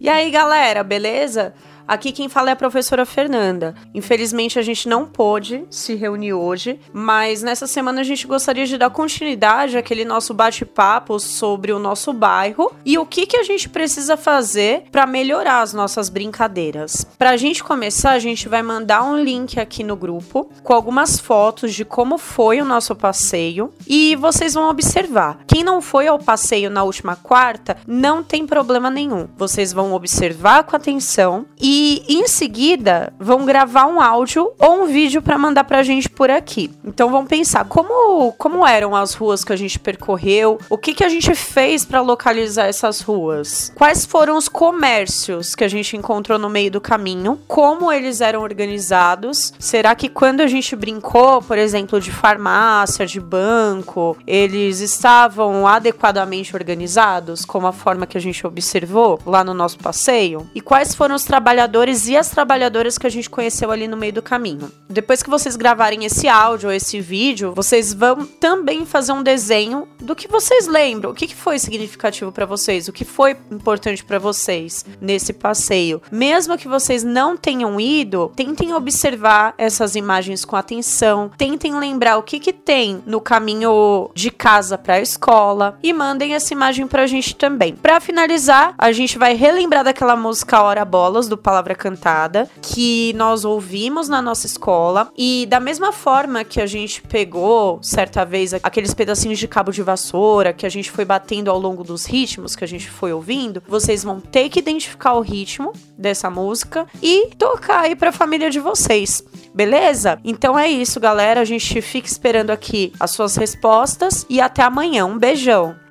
E aí, galera, beleza? Aqui quem fala é a professora Fernanda. Infelizmente a gente não pôde se reunir hoje, mas nessa semana a gente gostaria de dar continuidade àquele nosso bate-papo sobre o nosso bairro e o que, que a gente precisa fazer para melhorar as nossas brincadeiras. Para a gente começar, a gente vai mandar um link aqui no grupo com algumas fotos de como foi o nosso passeio e vocês vão observar. Quem não foi ao passeio na última quarta, não tem problema nenhum. Vocês vão observar com atenção e e em seguida vão gravar um áudio ou um vídeo para mandar pra gente por aqui. Então vão pensar como como eram as ruas que a gente percorreu, o que que a gente fez para localizar essas ruas, quais foram os comércios que a gente encontrou no meio do caminho, como eles eram organizados, será que quando a gente brincou, por exemplo, de farmácia, de banco, eles estavam adequadamente organizados, como a forma que a gente observou lá no nosso passeio? E quais foram os trabalhadores trabalhadores e as trabalhadoras que a gente conheceu ali no meio do caminho. Depois que vocês gravarem esse áudio ou esse vídeo, vocês vão também fazer um desenho do que vocês lembram, o que foi significativo para vocês, o que foi importante para vocês nesse passeio. Mesmo que vocês não tenham ido, tentem observar essas imagens com atenção, tentem lembrar o que que tem no caminho de casa para a escola e mandem essa imagem pra gente também. Para finalizar, a gente vai relembrar daquela música Hora Bolas do Palácio palavra cantada que nós ouvimos na nossa escola e da mesma forma que a gente pegou certa vez aqueles pedacinhos de cabo de vassoura que a gente foi batendo ao longo dos ritmos que a gente foi ouvindo, vocês vão ter que identificar o ritmo dessa música e tocar aí para a família de vocês. Beleza? Então é isso, galera. A gente fica esperando aqui as suas respostas e até amanhã. Um beijão.